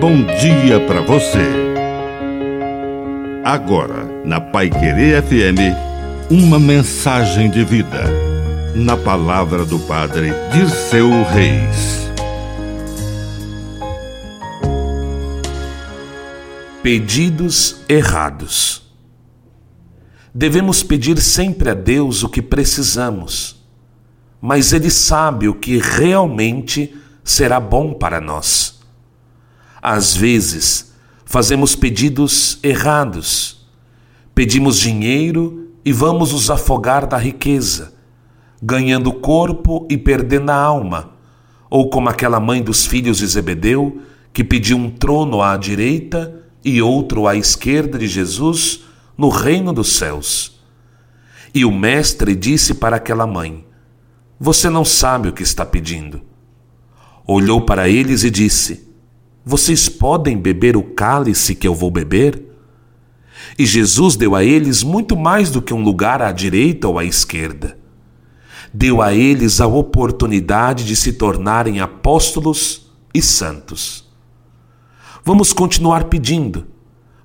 bom dia para você. Agora, na Pai Querer FM, uma mensagem de vida. Na palavra do Padre de seu Reis. Pedidos errados. Devemos pedir sempre a Deus o que precisamos, mas Ele sabe o que realmente será bom para nós. Às vezes, fazemos pedidos errados. Pedimos dinheiro e vamos nos afogar da riqueza, ganhando corpo e perdendo a alma, ou como aquela mãe dos filhos de Zebedeu, que pediu um trono à direita e outro à esquerda de Jesus no reino dos céus. E o mestre disse para aquela mãe: Você não sabe o que está pedindo. Olhou para eles e disse: Vocês podem beber o cálice que eu vou beber? E Jesus deu a eles muito mais do que um lugar à direita ou à esquerda. Deu a eles a oportunidade de se tornarem apóstolos e santos. Vamos continuar pedindo,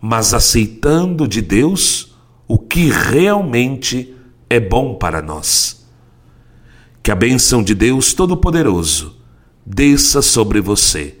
mas aceitando de Deus o que realmente é bom para nós. Que a bênção de Deus Todo-Poderoso desça sobre você,